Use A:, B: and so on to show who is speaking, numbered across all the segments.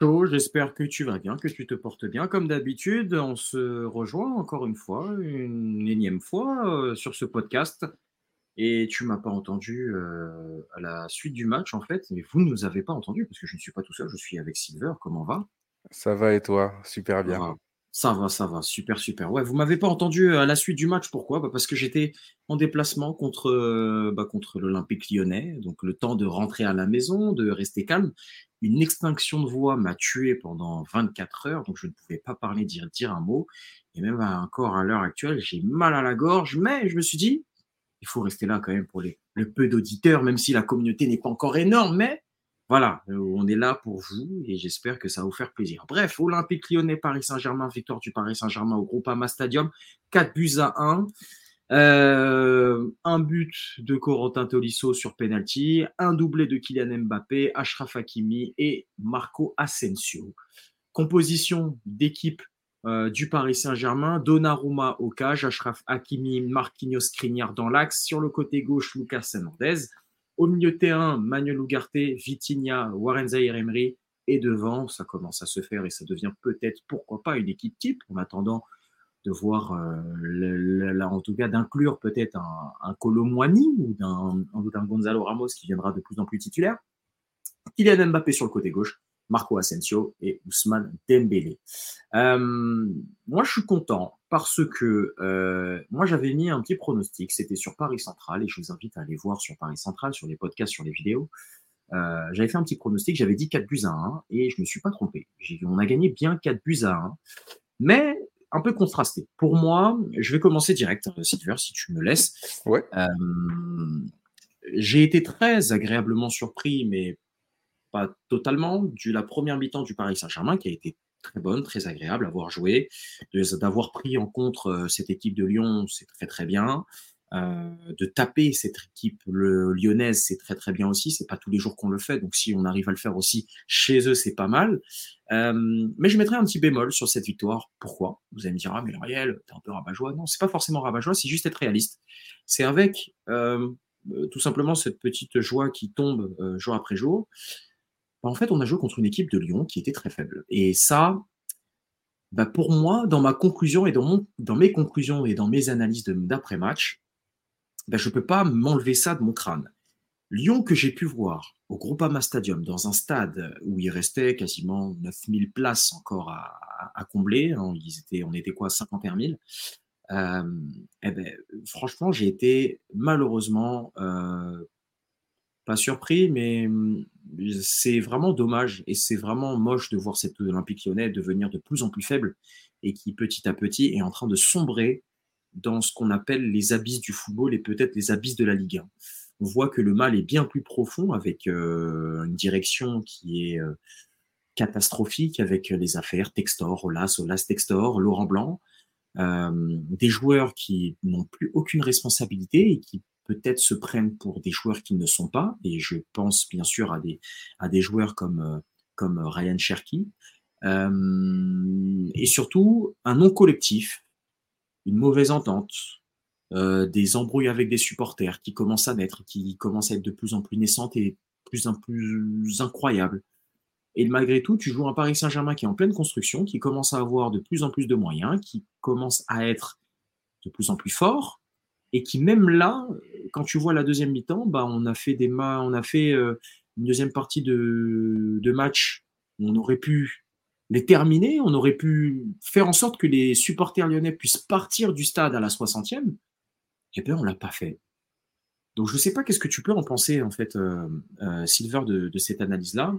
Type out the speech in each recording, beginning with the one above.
A: Chaud, j'espère que tu vas bien, que tu te portes bien. Comme d'habitude, on se rejoint encore une fois, une énième fois euh, sur ce podcast. Et tu m'as pas entendu euh, à la suite du match en fait, mais vous ne nous avez pas entendu parce que je ne suis pas tout seul, je suis avec Silver. Comment va?
B: Ça va et toi? Super bien.
A: Ça va, ça va, super, super. Ouais, vous m'avez pas entendu euh, à la suite du match, pourquoi? Bah Parce que j'étais en déplacement contre, euh, bah, contre l'Olympique lyonnais, donc le temps de rentrer à la maison, de rester calme. Une extinction de voix m'a tué pendant 24 heures, donc je ne pouvais pas parler, dire, dire un mot. Et même encore à l'heure actuelle, j'ai mal à la gorge, mais je me suis dit, il faut rester là quand même pour les, le peu d'auditeurs, même si la communauté n'est pas encore énorme, mais voilà, euh, on est là pour vous et j'espère que ça va vous faire plaisir. Bref, Olympique lyonnais, Paris Saint-Germain, victoire du Paris Saint-Germain au Groupama Stadium, 4 buts à 1. Euh, un but de Corentin Tolisso sur penalty, un doublé de Kylian Mbappé, Ashraf Hakimi et Marco Asensio. Composition d'équipe euh, du Paris Saint-Germain, Donnarumma au cage, Ashraf Hakimi, Marquinhos Skriniar dans l'axe, sur le côté gauche Lucas Hernandez. Au milieu de terrain, Manuel Ugarte, Vitinha, Warren Zahir Emery. Et devant, ça commence à se faire et ça devient peut-être, pourquoi pas, une équipe type en attendant de voir, euh, en tout cas, d'inclure peut-être un, un ou d'un Gonzalo Ramos qui viendra de plus en plus titulaire. Kylian Mbappé sur le côté gauche, Marco Asensio et Ousmane Dembélé. Euh, moi, je suis content parce que euh, moi, j'avais mis un petit pronostic, c'était sur Paris Central, et je vous invite à aller voir sur Paris Central, sur les podcasts, sur les vidéos. Euh, j'avais fait un petit pronostic, j'avais dit 4 buts à 1, et je me suis pas trompé. On a gagné bien 4 buts à 1, mais un peu contrasté. Pour moi, je vais commencer direct, Silver, si tu me laisses.
B: Ouais.
A: j'ai été très agréablement surpris, mais pas totalement, du la première mi-temps du Paris Saint-Germain qui a été très bonne, très agréable à voir jouer. D'avoir pris en compte euh, cette équipe de Lyon, c'est très très bien. Euh, de taper cette équipe lyonnaise, c'est très très bien aussi. C'est pas tous les jours qu'on le fait, donc si on arrive à le faire aussi chez eux, c'est pas mal. Euh, mais je mettrai un petit bémol sur cette victoire. Pourquoi? Vous allez me dire ah mais Ariel, t'es un peu rabat-joie. Non, c'est pas forcément rabat-joie, c'est juste être réaliste. C'est avec tout simplement cette petite joie qui tombe jour après jour. En fait, on a joué contre une équipe de Lyon qui était très faible. Et ça, bah, pour moi, dans ma conclusion et dans mes conclusions et dans mes analyses d'après-match, bah, je ne peux pas m'enlever ça de mon crâne. Lyon que j'ai pu voir au Groupama Stadium, dans un stade où il restait quasiment 9000 places encore à, combler, hein, ils étaient, on était quoi, 51 000, euh, eh ben, franchement, j'ai été malheureusement euh, pas surpris, mais hum, c'est vraiment dommage et c'est vraiment moche de voir cette Olympique lyonnais devenir de plus en plus faible et qui petit à petit est en train de sombrer dans ce qu'on appelle les abysses du football et peut-être les abysses de la Ligue 1. On voit que le mal est bien plus profond avec euh, une direction qui est euh, catastrophique avec les affaires Textor, Olas, Olas Textor, Laurent Blanc, euh, des joueurs qui n'ont plus aucune responsabilité et qui peut-être se prennent pour des joueurs qui ne sont pas, et je pense bien sûr à des, à des joueurs comme, euh, comme Ryan Cherky, euh, et surtout un non collectif, une mauvaise entente, euh, des embrouilles avec des supporters qui commencent à naître, qui commencent à être de plus en plus naissantes et plus en plus incroyables. Et malgré tout, tu joues un Paris Saint-Germain qui est en pleine construction, qui commence à avoir de plus en plus de moyens, qui commence à être de plus en plus fort, et qui même là, quand tu vois la deuxième mi-temps, bah, on a fait des on a fait euh, une deuxième partie de, match on aurait pu les terminer, on aurait pu faire en sorte que les supporters lyonnais puissent partir du stade à la 60e. Et bien, on l'a pas fait. Donc, je ne sais pas qu'est-ce que tu peux en penser, en fait, euh, euh, Silver, de, cette analyse-là.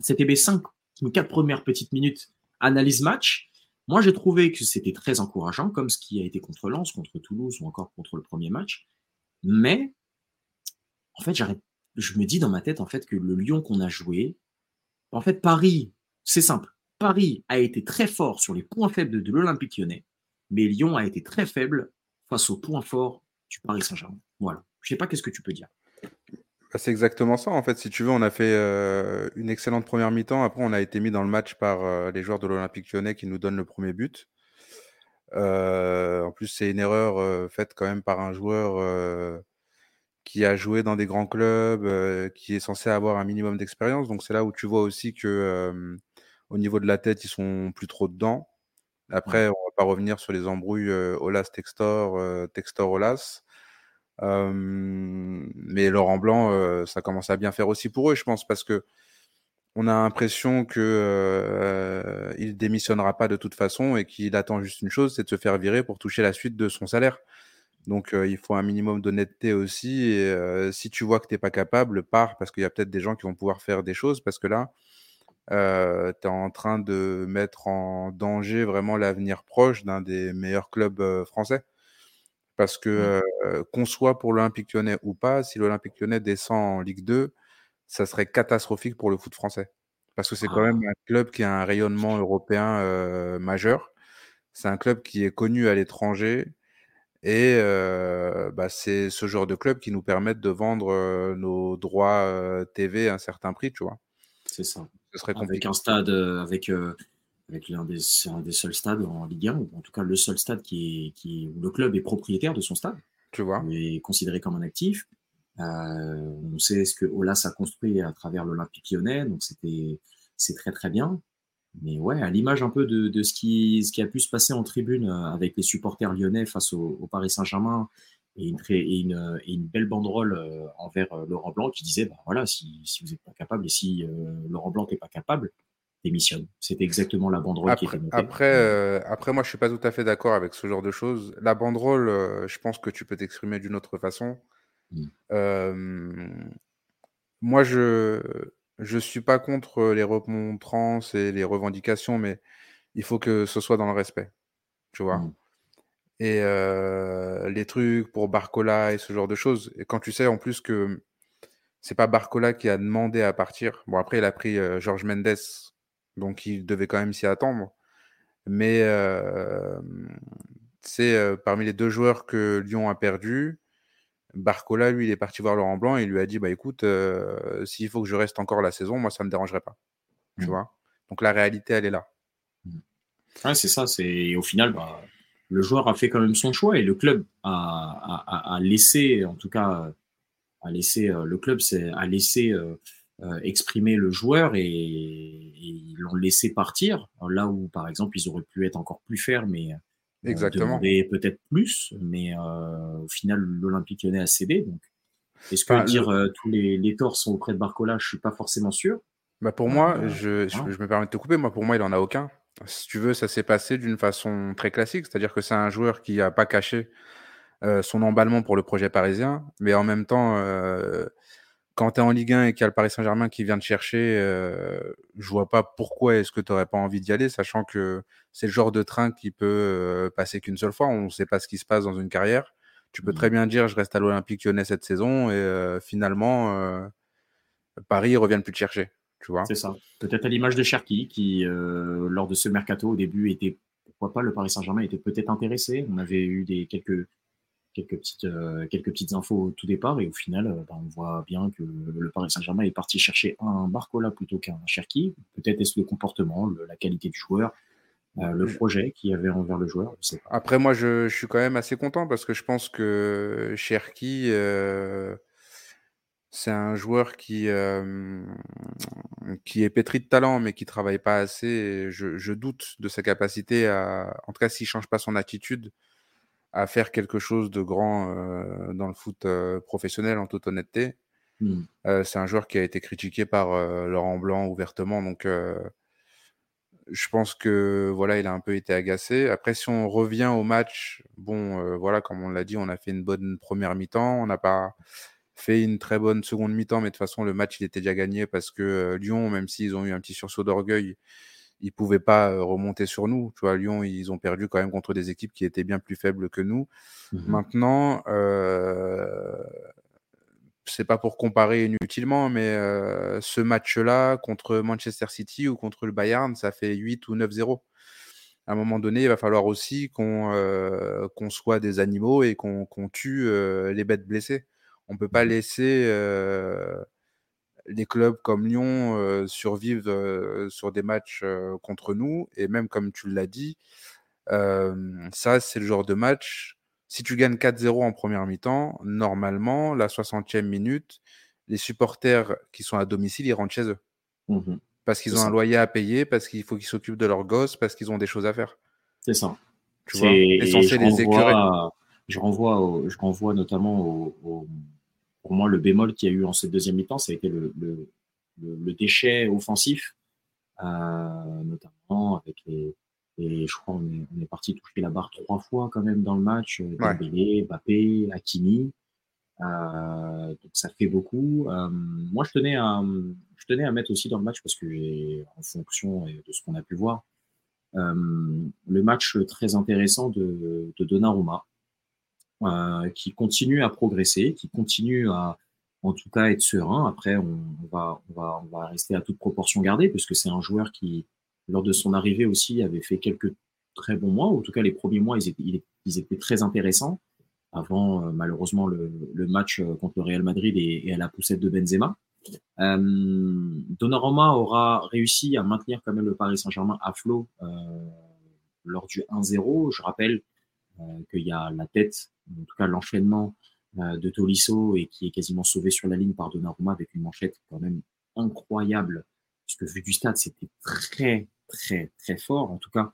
A: C'était mes cinq, mes quatre premières petites minutes analyse match. Moi, j'ai trouvé que c'était très encourageant, comme ce qui a été contre Lens, contre Toulouse ou encore contre le premier match. Mais, en fait, je me dis dans ma tête, en fait, que le Lyon qu'on a joué, en fait, Paris, c'est simple. Paris a été très fort sur les points faibles de, l'Olympique lyonnais, mais Lyon a été très faible face aux points forts du Paris Saint-Germain. Voilà. Je sais pas qu'est-ce que tu peux dire.
B: Bah, c'est exactement ça. En fait, si tu veux, on a fait euh, une excellente première mi-temps. Après, on a été mis dans le match par euh, les joueurs de l'Olympique lyonnais qui nous donnent le premier but. Euh, en plus, c'est une erreur faite quand même par un joueur qui a joué dans des grands clubs, qui est censé avoir un minimum d'expérience. Donc c'est là où tu vois aussi que au niveau de la tête, ils sont plus trop dedans. Après, on va pas revenir sur les embrouilles Olas Textor, Textor Olas. Mais Laurent Blanc, ça commence à bien faire aussi pour eux, je pense, parce que on a l'impression que euh, démissionnera pas de toute façon et qu'il attend juste une chose, c'est de se faire virer pour toucher la suite de son salaire. Donc il faut un minimum d'honnêteté aussi. Et si tu vois que tu n'es pas capable, pars parce qu'il y a peut-être des gens qui vont pouvoir faire des choses parce que là, tu es en train de mettre en danger vraiment l'avenir proche d'un des meilleurs clubs français. Parce que mmh. qu'on soit pour l'Olympique lyonnais ou pas, si l'Olympique lyonnais descend en Ligue 2, ça serait catastrophique pour le foot français. Parce que c'est quand même ah. un club qui a un rayonnement européen majeur. C'est un club qui est connu à l'étranger. Et bah, c'est ce genre de club qui nous permettent de vendre nos droits TV à un certain prix, tu vois.
A: C'est ça. Ce serait compliqué. Avec un stade, avec, avec l'un des, un des seuls stades en Ligue 1, ou en tout cas le seul stade qui est, qui, où le club est propriétaire de son stade.
B: Tu vois.
A: Considéré comme un actif. Euh, on sait ce que Olas a construit à travers l'Olympique lyonnais, donc c'était c'est très très bien. Mais ouais, à l'image un peu de, ce, qui, ce qui a pu se passer en tribune euh, avec les supporters lyonnais face au, Paris Saint-Germain et une, et, une, et une, belle banderole euh, envers Laurent Blanc qui disait bah voilà, si, si vous n'êtes pas capable et si Laurent Blanc n'est pas capable, démissionne. C'était exactement la banderole
B: après,
A: qui était
B: Après, après, moi, je suis pas tout à fait d'accord avec ce genre de choses. La banderole, je pense que tu peux t'exprimer d'une autre façon. Mmh. moi, je je suis pas contre les remontrances et les revendications, mais il faut que ce soit dans le respect, tu vois. Mmh. Et les trucs pour Barcola et ce genre de choses. Et quand tu sais en plus que c'est pas Barcola qui a demandé à partir. Bon, après, il a pris Georges Mendes, donc il devait quand même s'y attendre. Mais c'est parmi les deux joueurs que Lyon a perdu. Barcola, lui, il est parti voir Laurent Blanc et il lui a dit Bah écoute, euh, s'il faut que je reste encore la saison, moi, ça ne me dérangerait pas. Tu mmh. vois? Donc la réalité, elle est là.
A: Mmh. c'est ça. C'est Au final, bah, le joueur a fait quand même son choix et le club a, laissé, en tout cas, a laissé, le club a laissé euh, exprimer le joueur et, ils l'ont laissé partir. Là où, par exemple, ils auraient pu être encore plus fermes mais
B: Exactement.
A: peut-être plus, mais euh, au final, l'Olympique lyonnais a cédé. Donc, est-ce que dire euh, tous les, les torts sont auprès de Barcola Je suis pas forcément sûr.
B: Bah pour moi, euh, je, je, me permets de te couper. Moi, pour moi, il en a aucun. Si tu veux, ça s'est passé d'une façon très classique, c'est-à-dire que c'est un joueur qui a pas caché son emballement pour le projet parisien, mais en même temps, quand tu es en Ligue 1 et qu'il y a le Paris Saint-Germain qui vient te chercher, euh, je vois pas pourquoi est-ce que tu n'aurais pas envie d'y aller, sachant que c'est le genre de train qui peut euh, passer qu'une seule fois. On ne sait pas ce qui se passe dans une carrière. Tu peux mmh. très bien dire je reste à l'Olympique lyonnais cette saison et euh, finalement Paris ne plus te chercher. Tu vois
A: C'est ça. Peut-être à l'image de Cherki qui, lors de ce mercato au début, était pourquoi pas le Paris Saint-Germain était peut-être intéressé. On avait eu des quelques quelques petites, euh, quelques petites infos au tout départ. Et au final, euh, bah, on voit bien que le Paris Saint-Germain est parti chercher un Barcola plutôt qu'un Cherki. Peut-être est-ce le comportement, la qualité du joueur, euh, le projet qu'il y avait envers le joueur.
B: Après, moi, je, je, suis quand même assez content parce que je pense que Cherki, c'est un joueur qui, qui est pétri de talent, mais qui travaille pas assez. je, je, doute de sa capacité à, en tout cas, s'il change pas son attitude, à faire quelque chose de grand euh, dans le foot euh, professionnel, en toute honnêteté. Mmh. Euh, c'est un joueur qui a été critiqué par Laurent Blanc ouvertement, donc je pense que voilà, il a un peu été agacé. Après, si on revient au match, bon, voilà, comme on l'a dit, on a fait une bonne première mi-temps, on n'a pas fait une très bonne seconde mi-temps, mais de toute façon, le match il était déjà gagné parce que Lyon, même s'ils ont eu un petit sursaut d'orgueil, ils pouvaient pas remonter sur nous. Tu vois, Lyon, ils ont perdu quand même contre des équipes qui étaient bien plus faibles que nous. Mmh Maintenant, euh, c'est pas pour comparer inutilement, mais ce match-là contre Manchester City ou contre le Bayern, ça fait 8 ou 9-0. À un moment donné, il va falloir aussi qu'on soit des animaux et qu'on tue les bêtes blessées. On peut pas mmh laisser les clubs comme Lyon euh, survivent euh, sur des matchs euh, contre nous. Et même comme tu l'as dit, ça, c'est le genre de match, si tu gagnes 4-0 en première mi-temps, normalement, la 60e minute, les supporters qui sont à domicile, ils rentrent chez eux. Mmh parce qu'ils ont un loyer à payer, parce qu'il faut qu'ils s'occupent de leurs gosses, parce qu'ils ont des choses à faire.
A: C'est ça. Tu vois, censé les écœurer. Je renvoie, je renvoie notamment au, pour moi, le bémol qu'il y a eu en cette deuxième mi-temps, ça a été le, le, déchet offensif, euh, notamment avec les, et je crois qu'on est, on est parti toucher la barre trois fois quand même dans le match. Euh, Dembélé, Mbappé, Hakimi. Euh, donc ça fait beaucoup. Euh, moi, je tenais à, je tenais à mettre aussi dans le match parce que j'ai, en fonction de ce qu'on a pu voir, euh, le match très intéressant de, de Donnarumma, qui continue à progresser, qui continue à, en tout cas, être serein. Après, on, va, on, va, on va rester à toute proportion gardée, puisque c'est un joueur qui, lors de son arrivée aussi, avait fait quelques très bons mois. En tout cas, les premiers mois, ils étaient, ils étaient très intéressants avant euh, malheureusement le, le, match euh, contre le Real Madrid et, et à la poussette de Benzema. Euh, Donnarumma aura réussi à maintenir quand même le Paris Saint-Germain à flot euh, lors du 1-0. Je rappelle qu'il y a la tête, en tout cas l'enchaînement de Tolisso et qui est quasiment sauvé sur la ligne par Donnarumma avec une manchette quand même incroyable, puisque vu du stade, c'était très très très fort. En tout cas,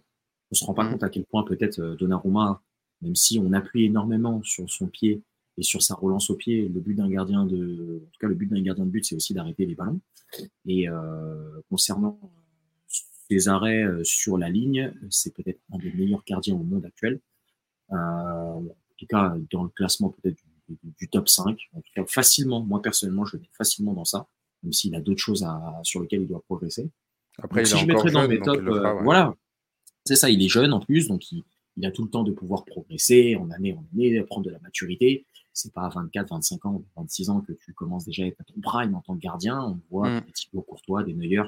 A: on se rend pas mmh. compte à quel point peut-être Donnarumma même si on appuie énormément sur son pied et sur sa relance au pied, le but d'un gardien de, en tout cas le but d'un gardien de but, c'est aussi d'arrêter les ballons. Et euh, concernant ses arrêts euh, sur la ligne, c'est peut-être un des meilleurs gardiens au monde actuel. Euh, en tout cas, dans le classement peut-être du, top 5. En tout cas, facilement, moi personnellement, je le mets facilement dans ça, même s'il a d'autres choses à, sur lesquelles il doit progresser. Après, il si je mettrais dans mes top, euh, voilà, c'est ça, il est jeune en plus, donc il, il a tout le temps de pouvoir progresser en année en année, prendre de la maturité. C'est pas à 24, 25 ans, 26 ans que tu commences déjà à être à ton prime en tant que gardien. On voit mm. des Thibaut Courtois, des Neuer,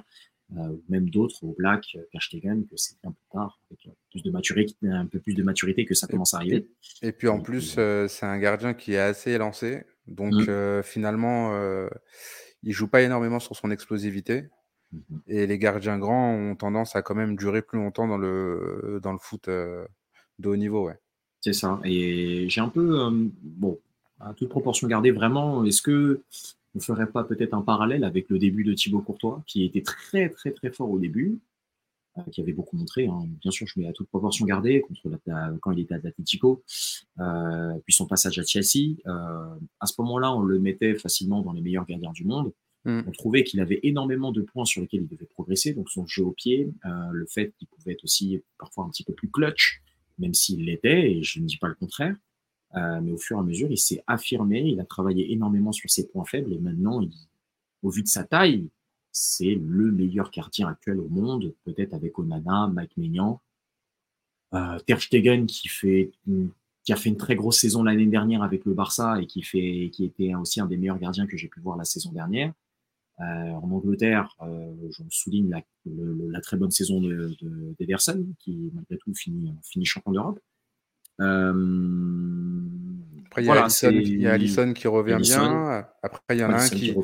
A: même d'autres au Black, Kashtegen, que c'est un peu tard, avec euh, plus de maturité, un peu plus de maturité que ça commence à arriver.
B: Et, puis en plus, euh, c'est un gardien qui est assez élancé. Donc mm. finalement, il joue pas énormément sur son explosivité. Mm-hmm. Et les gardiens grands ont tendance à quand même durer plus longtemps dans le, dans le foot de haut niveau, ouais.
A: C'est ça. Et j'ai un peu, euh, bon, à toute proportion gardée, vraiment, est-ce que on ferait pas peut-être un parallèle avec le début de Thibaut Courtois, qui était très, très, très fort au début, euh, qui avait beaucoup montré. Hein. Bien sûr, je mets à toute proportion gardée contre la, quand il était à l'Atletico, euh, puis son passage à Chelsea. Euh, à ce moment-là, on le mettait facilement dans les meilleurs gardiens du monde. Mm. On trouvait qu'il avait énormément de points sur lesquels il devait progresser, donc son jeu au pied, le fait qu'il pouvait être aussi parfois un petit peu plus clutch, même s'il l'était, et je ne dis pas le contraire. Euh, mais au fur et à mesure, il s'est affirmé, il a travaillé énormément sur ses points faibles, et maintenant, au vu de sa taille, c'est le meilleur gardien actuel au monde, peut-être avec Onana, Mike Maignan, euh, Ter Stegen qui a fait une très grosse saison l'année dernière avec le Barça et qui était aussi un des meilleurs gardiens que j'ai pu voir la saison dernière. Euh, en Angleterre, euh, je souligne la, très bonne saison de, d'Ederson, qui malgré tout finit, finit champion d'Europe.
B: Euh, Après, il y, a Allison, qui revient bien. Après, il y en a un qui,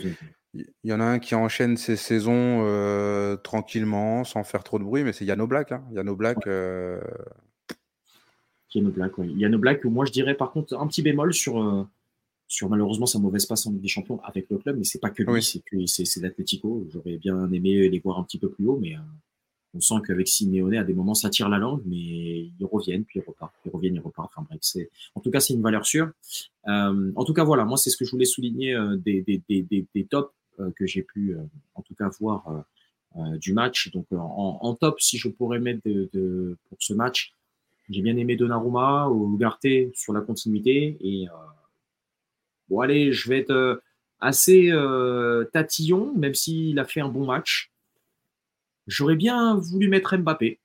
B: il y en a un qui enchaîne ses saisons euh, tranquillement, sans faire trop de bruit, mais c'est Yano Black. Hein. Yano Black. Euh...
A: Yano Black, oui. Yano Black, moi je dirais par contre un petit bémol sur sur malheureusement sa mauvaise passe en Ligue des Champions avec le club, mais c'est pas que lui, c'est que c'est l'Atlético. J'aurais bien aimé les voir un petit peu plus haut, mais euh, on sent qu'avec Simeone, à des moments, ça tire la langue, mais ils reviennent, puis ils repartent, ils reviennent, ils repartent. Enfin bref, c'est, en tout cas, c'est une valeur sûre. Euh, en tout cas, voilà, moi, c'est ce que je voulais souligner euh, des, des, des, des, tops que j'ai pu, en tout cas, voir du match. Donc, en, top, si je pourrais mettre pour ce match, j'ai bien aimé Donnarumma, ou Ugarte sur la continuité et Bon, allez, je vais être euh, assez euh, tatillon, même s'il a fait un bon match. J'aurais bien voulu mettre Mbappé.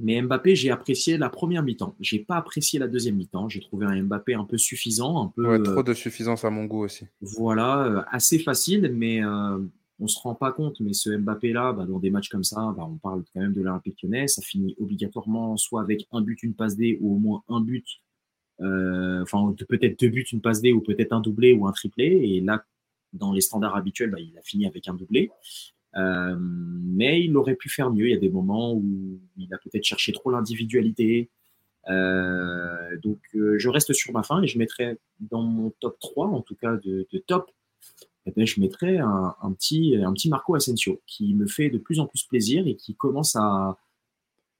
A: Mais Mbappé, j'ai apprécié la première mi-temps. J'ai pas apprécié la deuxième mi-temps. J'ai trouvé un Mbappé un peu suffisant, un peu.
B: trop de suffisance à mon goût aussi.
A: Voilà, euh, assez facile, mais euh, on se rend pas compte. Mais ce Mbappé-là, bah, dans des matchs comme ça, bah, on parle quand même de l'Olympique Lyonnais. Ça finit obligatoirement soit avec un but, une passe D, ou au moins un but euh, enfin peut-être deux buts, une passe D ou peut-être un doublé ou un triplé. Et là, dans les standards habituels, bah, il a fini avec un doublé. Euh, mais il aurait pu faire mieux. Il y a des moments où il a peut-être cherché trop l'individualité. donc, je reste sur ma fin et je mettrai dans mon top 3, en tout cas de, top, eh ben, je mettrai un, petit, un petit Marco Asensio qui me fait de plus en plus plaisir et qui commence à,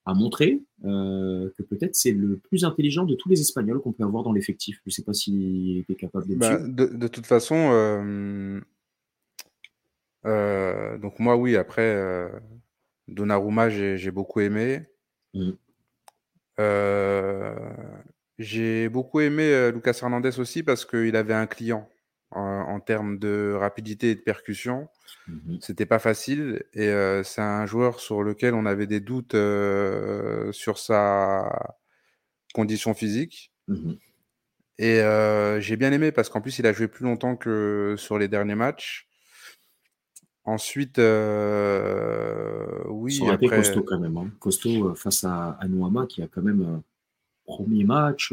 A: à montrer euh, que peut-être c'est le plus intelligent de tous les Espagnols qu'on peut avoir dans l'effectif. Je ne sais pas s'il était capable de
B: bah, de, de, toute façon, euh, euh, donc moi oui, après Donnarumma, j'ai beaucoup aimé. Mmh. j'ai beaucoup aimé Lucas Hernandez aussi parce qu'il avait un client en, termes de rapidité et de percussion. Mmh C'était pas facile et c'est un joueur sur lequel on avait des doutes sur sa condition physique. Mmh et j'ai bien aimé parce qu'en plus il a joué plus longtemps que sur les derniers matchs. Ensuite, oui.
A: Ça après... costaud quand même. Hein. Costaud face à, à qui a quand même premier match,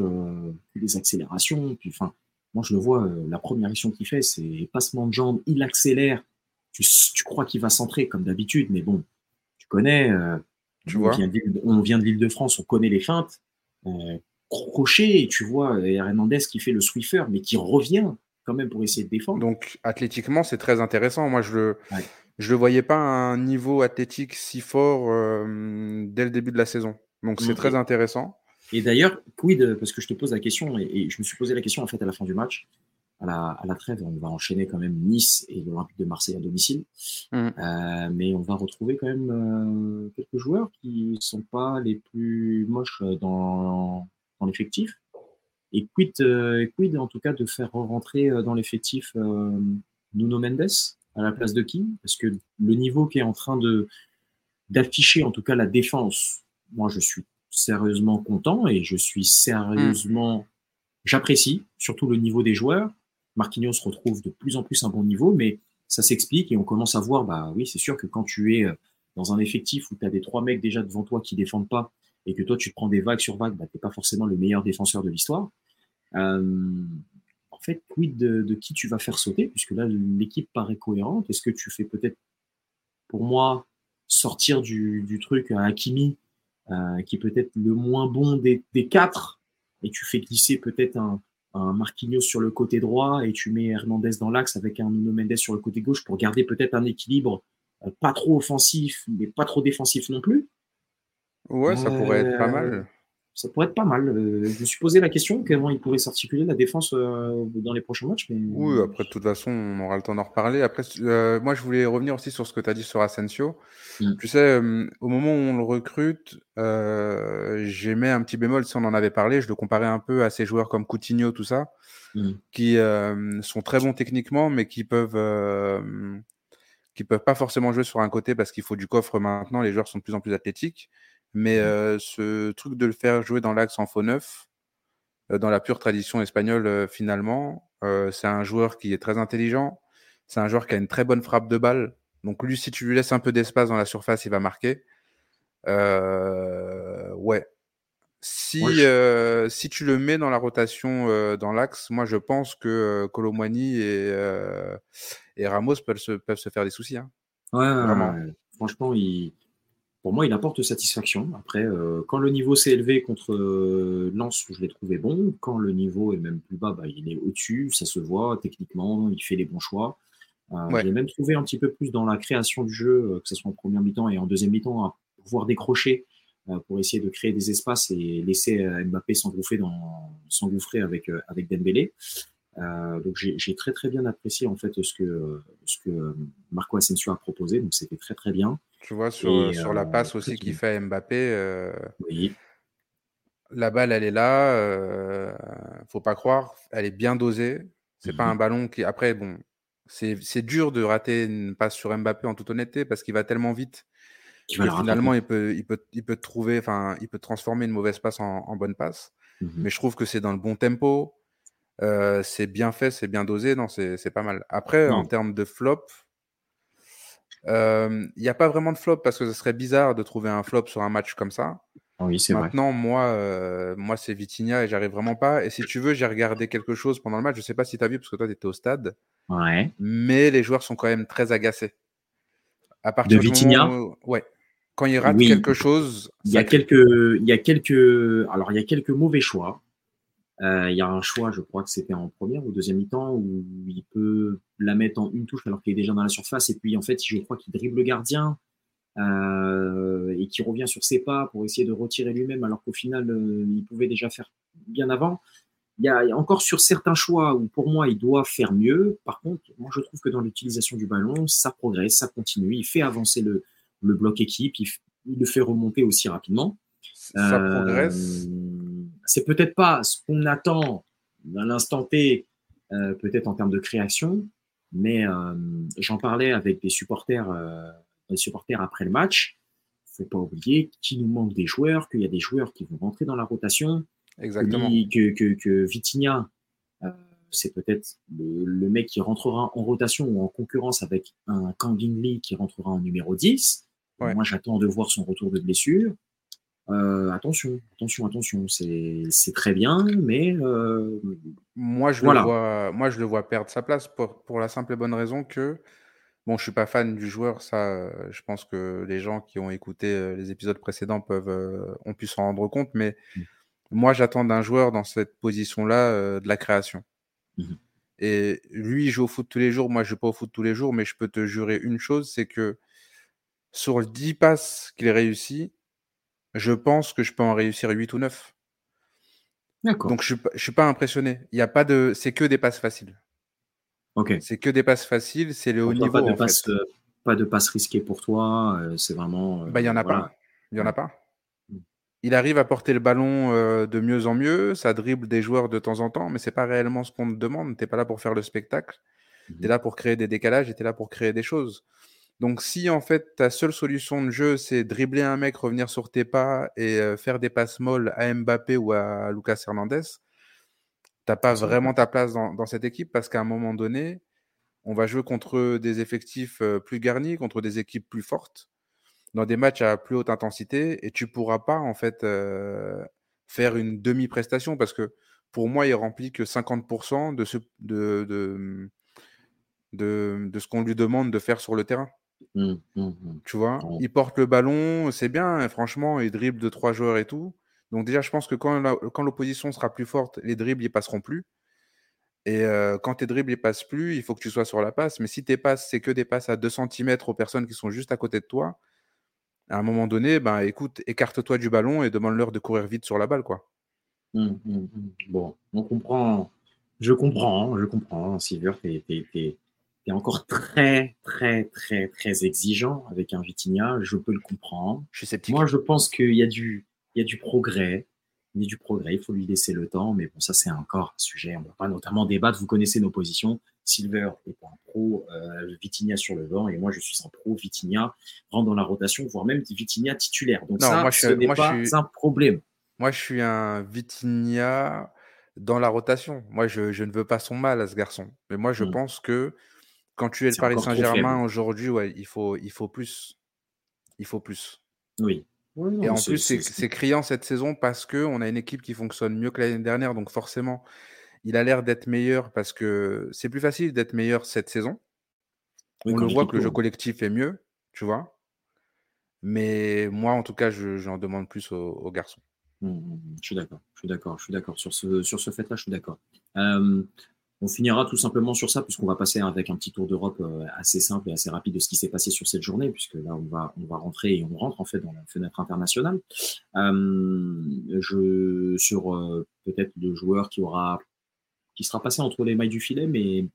A: des accélérations, puis enfin moi, je le vois, euh, la première action qu'il fait, c'est passement de jambes, il accélère. Tu, crois qu'il va centrer comme d'habitude, mais bon, tu connais. Euh, tu on, vois. Vient on vient de l'île de France, on connaît les feintes. Euh, crochet, et tu vois Hernandez qui fait le Swiffer, mais qui revient quand même pour essayer de défendre.
B: Donc, athlétiquement, c'est très intéressant. Moi, je le. Je le voyais pas à un niveau athlétique si fort dès le début de la saison. Donc c'est très intéressant.
A: Et d'ailleurs, quid, parce que je te pose la question, et, je me suis posé la question en fait à la fin du match, à la, à la trêve, on va enchaîner quand même Nice et l'Olympique de Marseille à domicile, mmh. euh, mais on va retrouver quand même euh, quelques joueurs qui sont pas les plus moches dans, dans l'effectif. Et quid, euh, quid en tout cas de faire rentrer dans l'effectif Nuno Mendes à la place de qui? Parce que le niveau qui est en train de d'afficher en tout cas la défense, moi je suis sérieusement content et je suis sérieusement. J'apprécie surtout le niveau des joueurs. Marquinhos retrouve de plus en plus un bon niveau, mais ça s'explique et on commence à voir, bah oui, c'est sûr que quand tu es euh, dans un effectif où tu as des trois mecs déjà devant toi qui défendent pas et que toi tu te prends des vagues sur vagues, bah, tu pas forcément le meilleur défenseur de l'histoire. Euh, en fait, quid de, de, qui tu vas faire sauter, puisque là l'équipe paraît cohérente? Est-ce que tu fais peut-être, pour moi, sortir du, du truc à Hakimi euh, qui est peut-être le moins bon des, des, quatre, et tu fais glisser peut-être un, un, Marquinhos sur le côté droit et tu mets Hernandez dans l'axe avec un Nuno Mendes sur le côté gauche pour garder peut-être un équilibre euh, pas trop offensif, mais pas trop défensif non plus?
B: Ouais, ça pourrait être pas mal.
A: Ça pourrait être pas mal. Euh, je me suis posé la question comment il pourrait s'articuler la défense euh, dans les prochains matchs. Mais...
B: Oui, après, de toute façon, on aura le temps d'en reparler. Après, euh, moi, je voulais revenir aussi sur ce que tu as dit sur Asensio. Mm. Tu sais, au moment où on le recrute, j'aimais un petit bémol, si on en avait parlé, je le comparais un peu à ces joueurs comme Coutinho, tout ça, mm. qui sont très bons techniquement, mais qui peuvent qui peuvent pas forcément jouer sur un côté parce qu'il faut du coffre maintenant. Les joueurs sont de plus en plus athlétiques. Mais mmh. ce truc de le faire jouer dans l'axe en faux neuf, dans la pure tradition espagnole, finalement, c'est un joueur qui est très intelligent. C'est un joueur qui a une très bonne frappe de balle. Donc lui, si tu lui laisses un peu d'espace dans la surface, il va marquer. ouais. Si, si tu le mets dans la rotation dans l'axe, moi je pense que Colomani et, et Ramos peuvent se, peuvent se faire des soucis. Hein.
A: Ouais, Vraiment. franchement, il, pour moi, il apporte satisfaction. Après, euh, quand le niveau s'est élevé contre euh, Lens, je l'ai trouvé bon. Quand le niveau est même plus bas, bah, il est au-dessus, ça se voit techniquement, il fait les bons choix. Euh, Je l'ai même trouvé un petit peu plus dans la création du jeu, euh, que ce soit en première mi-temps et en deuxième mi-temps, à pouvoir décrocher pour essayer de créer des espaces et laisser Mbappé s'engouffrer dans s'engouffrer avec avec Dembélé. Euh, donc j'ai très très bien apprécié en fait ce que ce que Marco Asensio a proposé, donc c'était très très bien.
B: Tu vois sur, sur la passe aussi qu'il fait Mbappé, oui. la balle elle est là, faut pas croire, elle est bien dosée. C'est pas un mmh ballon qui après bon c'est dur de rater une passe sur Mbappé en toute honnêteté parce qu'il va tellement vite. finalement, il peut, il, peut, il peut trouver, enfin, il peut transformer une mauvaise passe en, en bonne passe. Mmh Mais je trouve que c'est dans le bon tempo c'est bien fait, c'est bien dosé, non, c'est pas mal. Après, en termes de flop, il n'y a pas vraiment de flop parce que ce serait bizarre de trouver un flop sur un match comme ça.
A: Oui, c'est
B: Maintenant, moi, moi c'est Vitinha et j'arrive vraiment pas. Et si tu veux, j'ai regardé quelque chose pendant le match. Je sais pas si tu as vu parce que toi, tu étais au stade.
A: Ouais.
B: Mais les joueurs sont quand même très agacés.
A: À partir de Vitinha
B: Ouais. quand il rate quelque chose.
A: Il y, a quelques, il y a quelques, alors il y a quelques mauvais choix. Euh, il y a un choix, je crois que c'était en première ou deuxième mi-temps, où il peut la mettre en une touche alors qu'il est déjà dans la surface. Et puis, en fait, je crois qu'il dribble le gardien euh, et qu'il revient sur ses pas pour essayer de retirer lui-même, alors qu'au final, euh, il pouvait déjà faire bien avant. Il y, a, encore sur certains choix où, pour moi, il doit faire mieux. Par contre, moi, je trouve que dans l'utilisation du ballon, ça progresse, ça continue. Il fait avancer le, le bloc équipe, il, il, le fait remonter aussi rapidement.
B: Ça progresse
A: c'est peut-être pas ce qu'on attend à l'instant T, euh, peut-être en termes de création, mais euh, j'en parlais avec des supporters, euh, des supporters après le match. Faut pas oublier qu'il nous manque des joueurs, qu'il y a des joueurs qui vont rentrer dans la rotation.
B: Exactement.
A: Que, que, que Vitinha, c'est peut-être le, mec qui rentrera en rotation ou en concurrence avec un Kangin Lee qui rentrera en numéro 10. Moi, j'attends de voir son retour de blessure. Euh, attention, attention, attention, c'est très bien, mais euh,
B: moi je le vois, moi je le vois perdre sa place pour, pour la simple et bonne raison que bon, je suis pas fan du joueur, ça, je pense que les gens qui ont écouté euh, les épisodes précédents peuvent ont pu s'en rendre compte, mais mmh. moi j'attends d'un joueur dans cette position-là de la création. Mmh et lui, il joue au foot tous les jours, moi je joue pas au foot tous les jours, mais je peux te jurer une chose, c'est que sur les 10 passes qu'il réussit, je pense que je peux en réussir 8 ou 9.
A: D'accord.
B: Donc je ne suis, pas impressionné. Il y a pas de, c'est que des passes faciles.
A: Ok.
B: C'est que des passes faciles, c'est le haut niveau.
A: Pas de,
B: en
A: passe, euh, pas de passes risquées pour toi, euh, c'est vraiment.
B: Euh, bah, il n'y en a pas. Il y en a pas. Mm. Il arrive à porter le ballon de mieux en mieux, ça dribble des joueurs de temps en temps, mais c'est pas réellement ce qu'on te demande. Tu n'es pas là pour faire le spectacle. Tu es mm-hmm. là pour créer des décalages et tu es là pour créer des choses. Donc, si en fait ta seule solution de jeu, c'est dribbler un mec, revenir sur tes pas et faire des passes molles à Mbappé ou à Lucas Hernandez, t'as pas vraiment ta place dans, cette équipe parce qu'à un moment donné, on va jouer contre des effectifs plus garnis, contre des équipes plus fortes, dans des matchs à plus haute intensité, et tu pourras pas en fait faire une demi-prestation parce que pour moi, il remplit que 50% de ce, de, de, de ce qu'on lui demande de faire sur le terrain. Mmh, mmh, mmh. Tu vois, il porte le ballon, c'est bien, hein, franchement, il dribble de trois joueurs et tout. Donc déjà, je pense que quand, quand l'opposition sera plus forte, les dribbles, ils passeront plus. Et quand tes dribbles, ils passent plus, il faut que tu sois sur la passe. Mais si tes passes, c'est que des passes à 2 cm aux personnes qui sont juste à côté de toi, à un moment donné, ben écoute, écarte-toi du ballon et demande-leur de courir vite sur la balle, quoi.
A: Bon, on comprend. Je comprends, je comprends, Silver, t'es est encore très, très, très, très exigeant avec un Vitinha. Je peux le comprendre.
B: Je suis sceptique.
A: Moi, je pense qu'il y a du, il y a du progrès. Il y a du progrès. Il faut lui laisser le temps. Mais bon, ça, c'est encore un sujet. On ne va pas notamment débattre. Vous connaissez nos positions. Silver est un pro euh, Vitinha sur le vent et moi je suis un pro Vitinha rentre dans la rotation voire même Vitinha titulaire donc ça ce n'est pas un problème
B: moi je suis un Vitinha dans la rotation moi je, je, ne veux pas son mal à ce garçon mais moi je mmh. pense que quand tu es le Paris Saint-Germain aujourd'hui, ouais, il faut, il faut plus. Il faut plus.
A: Oui.
B: et en plus, c'est criant cette saison parce qu'on a une équipe qui fonctionne mieux que l'année dernière. Donc forcément, il a l'air d'être meilleur parce que c'est plus facile d'être meilleur cette saison. On le voit que le jeu collectif est mieux, tu vois. Mais moi, en tout cas, j'en demande plus aux, garçons.
A: Mmh, mmh, mmh. je suis d'accord. Je suis d'accord. Je suis d'accord sur ce, sur ce fait-là. Je suis d'accord. Euh, on finira tout simplement sur ça, puisqu'on va passer avec un petit tour d'Europe euh, assez simple et assez rapide de ce qui s'est passé sur cette journée, puisque là, on va, on va rentrer et on rentre en fait dans la fenêtre internationale. Euh, sur euh, peut-être le joueur qui aura, qui sera passé entre les mailles du filet, mais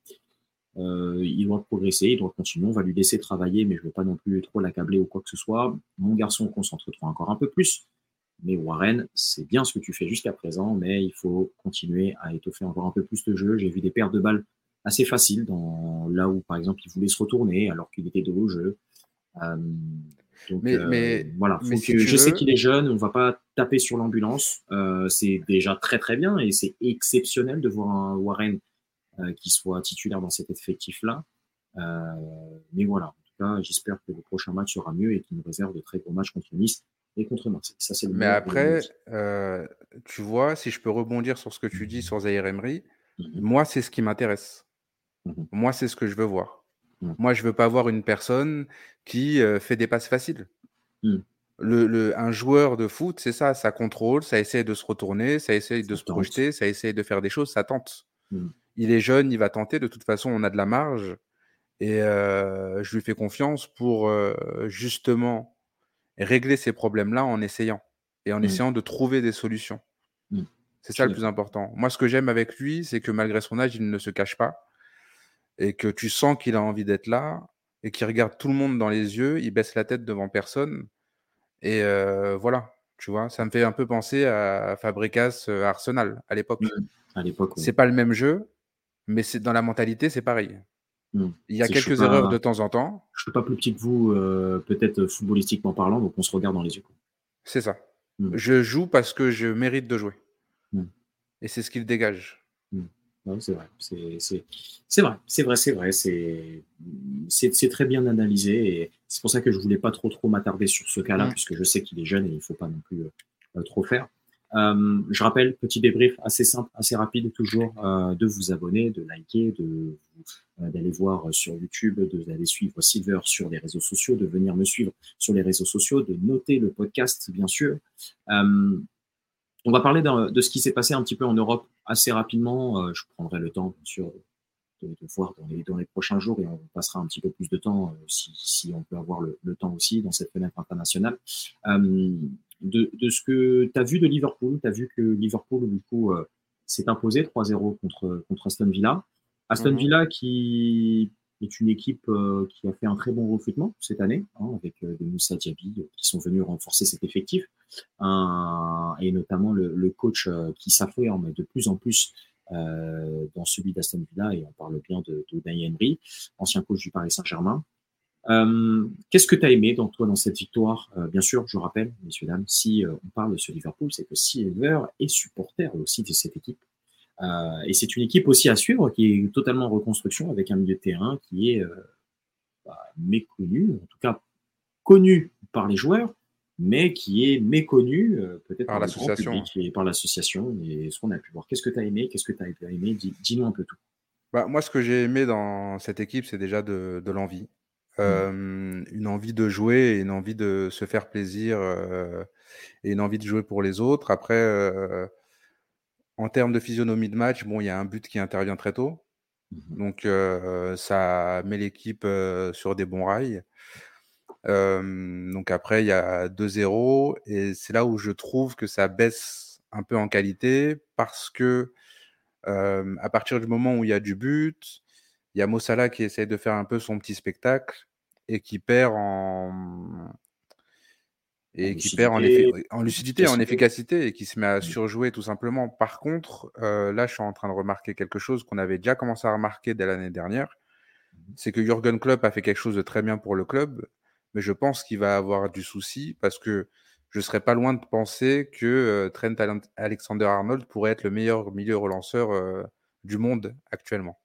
A: il doit progresser, il doit continuer. On va lui laisser travailler, mais je ne veux pas non plus trop l'accabler ou quoi que ce soit. Mon garçon concentre-toi encore un peu plus. Mais Warren, c'est bien ce que tu fais jusqu'à présent, mais il faut continuer à étoffer encore un peu plus de jeu. J'ai vu des paires de balles assez faciles dans là où, par exemple, il voulait se retourner alors qu'il était de haut jeu. Euh, mais, euh, voilà, je sais qu'il est jeune, on va pas taper sur l'ambulance. Euh, c'est déjà très très bien et c'est exceptionnel de voir un Warren qui soit titulaire dans cet effectif-là. mais voilà, en tout cas, j'espère que le prochain match sera mieux et qu'il nous réserve de très bons matchs contre Nice et contre Marseille. Ça, c'est
B: Mais après, euh, tu vois, si je peux rebondir sur ce que tu dis sur Zaire Emery, mmh moi, c'est ce qui m'intéresse. Mmh moi, c'est ce que je veux voir. Mmh. Moi, je veux pas voir une personne qui euh, fait des passes faciles.
A: Mmh.
B: Le, le- un joueur de foot, c'est ça, ça contrôle, ça essaie de se retourner, ça essaie de
A: Ça
B: se
A: tente.
B: projeter, ça essaie de faire des choses, ça tente.
A: Mmh.
B: Il est jeune, il va tenter, de toute façon, on a de la marge. Et euh, je lui fais confiance pour justement régler ces problèmes-là en essayant et en
A: Mmh.
B: essayant de trouver des solutions.
A: Mmh.
B: C'est ça le plus important. Moi, ce que j'aime avec lui, c'est que malgré son âge, il ne se cache pas et que tu sens qu'il a envie d'être là et qu'il regarde tout le monde dans les yeux, il baisse la tête devant personne. Et euh, voilà, tu vois, ça me fait un peu penser à Fabregas euh, Arsenal à l'époque.
A: Mmh. À l'époque, oui.
B: C'est pas le même jeu, mais c'est dans la mentalité, c'est pareil.
A: Mmh.
B: Il y a quelques
A: pas-
B: erreurs de temps en temps,
A: Je suis pas plus petit que vous, euh, peut-être footballistiquement parlant, donc on se regarde dans les yeux.
B: c'est ça.
A: Mm.
B: Je joue parce que je mérite de jouer.
A: Mm.
B: Et c'est ce qu'il dégage.
A: Ouais, c'est vrai, c'est c'est- c'est vrai, c'est vrai, c'est vrai, c'est c'est c'est très bien analysé et c'est pour ça que je voulais pas trop trop m'attarder sur ce cas-là puisque je sais qu'il est jeune et il faut pas non plus euh, euh, trop faire. Euh, je rappelle, petit débrief assez simple, assez rapide toujours, euh, de vous abonner, de liker, de euh, d'aller voir sur YouTube, d'aller suivre Silver sur les réseaux sociaux, de venir me suivre sur les réseaux sociaux, de noter le podcast bien sûr. On va parler de ce qui s'est passé un petit peu en Europe assez rapidement. Je prendrai le temps, bien sûr, de, de voir dans les, prochains jours et on passera un petit peu plus de temps si, on peut avoir le temps aussi dans cette fenêtre internationale. De, de ce que tu as vu de Liverpool, tu as vu que Liverpool, du coup, euh, s'est imposé 3-0 contre, contre Aston Villa. Aston
B: Mhm.
A: Villa qui est une équipe euh, qui a fait un très bon recrutement cette année, hein, avec euh, des Moussa Diaby euh, qui sont venus renforcer cet effectif un- et notamment le, le coach euh, qui s'affirme de plus en plus euh, dans celui d'Aston Villa, et on parle bien de, de Emery, ancien coach du Paris Saint-Germain. Euh, Qu'est-ce que tu as aimé dans toi dans cette victoire? Euh, Bien sûr, je rappelle, messieurs dames, si euh, on parle de ce Liverpool, c'est que Silver est supporter aussi de cette équipe. Et c'est une équipe aussi à suivre qui est totalement en reconstruction avec un milieu de terrain qui est bah, méconnu, en tout cas connu par les joueurs, mais qui est méconnu peut-être
B: Par l'association.
A: par l'association et ce qu'on a pu voir. Qu'est-ce que tu as aimé? Qu'est-ce que tu as aimé? Dis- Dis-nous un peu tout.
B: Bah, moi, ce que j'ai aimé dans cette équipe, c'est déjà de, de l'envie. Euh, une envie de jouer et une envie de se faire plaisir euh, et une envie de jouer pour les autres. Après, euh, en termes de physionomie de match, bon, il y a un but qui intervient très tôt.
A: Mhm.
B: Donc, ça met l'équipe sur des bons rails. Donc, après, il y a 2-0. Et c'est là où je trouve que ça baisse un peu en qualité parce que à partir du moment où il y a du but, il y a Mossala qui essaye de faire un peu son petit spectacle et qui perd en et
A: En
B: qui perd en,
A: lucidité,
B: effi- en lucidité, en
A: efficacité.
B: et qui se met à
A: Mm.
B: surjouer tout simplement. Par contre, euh, là, je suis en train de remarquer quelque chose qu'on avait déjà commencé à remarquer dès l'année dernière,
A: Mhm.
B: c'est que Jürgen Klopp a fait quelque chose de très bien pour le club, mais je pense qu'il va avoir du souci parce que je serais pas loin de penser que euh, Trent Alexander-Arnold pourrait être le meilleur milieu relanceur euh, du monde actuellement.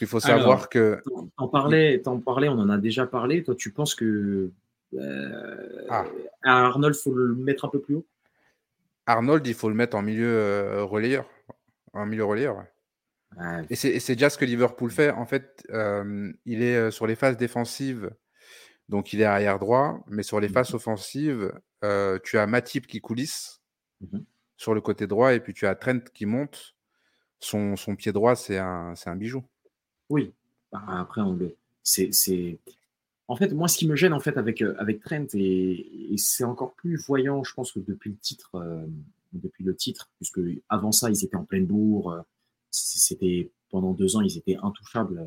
B: Qu'il faut savoir
A: Alors,
B: que
A: T'en parlais, t'en parlais, on en a déjà parlé. Toi, tu penses que euh,
B: Ah.
A: Arnold, faut le mettre un peu plus haut?
B: Arnold, il faut le mettre en milieu euh, relayeur. En milieu relayeur. ouais.
A: Ouais,
B: Et c'est déjà ce que Liverpool fait. En fait, euh, il est euh, sur les phases défensives, donc il est arrière droit, mais sur les
A: Mhm.
B: phases offensives, euh, tu as Matip qui coulisse
A: Mhm.
B: sur le côté droit, et puis tu as Trent qui monte. Son, son pied droit, c'est un, c'est un bijou.
A: Oui. Bah, après, on le. C'est. En fait, moi, ce qui me gêne en fait avec euh, avec Trent et, et c'est encore plus voyant, je pense que depuis le titre, euh, depuis le titre, puisque avant ça, ils étaient en pleine bourre. euh, C'était pendant deux ans, ils étaient intouchables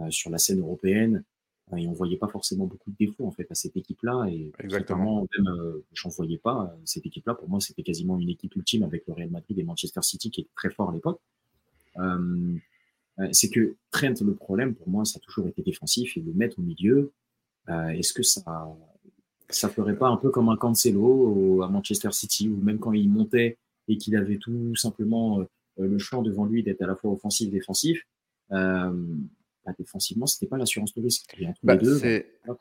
A: euh, sur la scène européenne et on voyait pas forcément beaucoup de défauts en fait à cette équipe-là et
B: Exactement.
A: même euh, j'en voyais pas cette équipe-là. Pour moi, c'était quasiment une équipe ultime avec le Real Madrid et Manchester City qui était très fort à l'époque. Euh, c'est que Trent, le problème pour moi, ça a toujours été défensif et le mettre au milieu. euh, Est-ce que ça ça ferait pas un peu comme un Cancelo à Manchester City ou même quand il montait et qu'il avait tout simplement euh, le champ devant lui d'être à la fois offensif défensif euh, bah, défensivement c'était pas l'assurance de risque et
B: Bah, c'est
A: bah,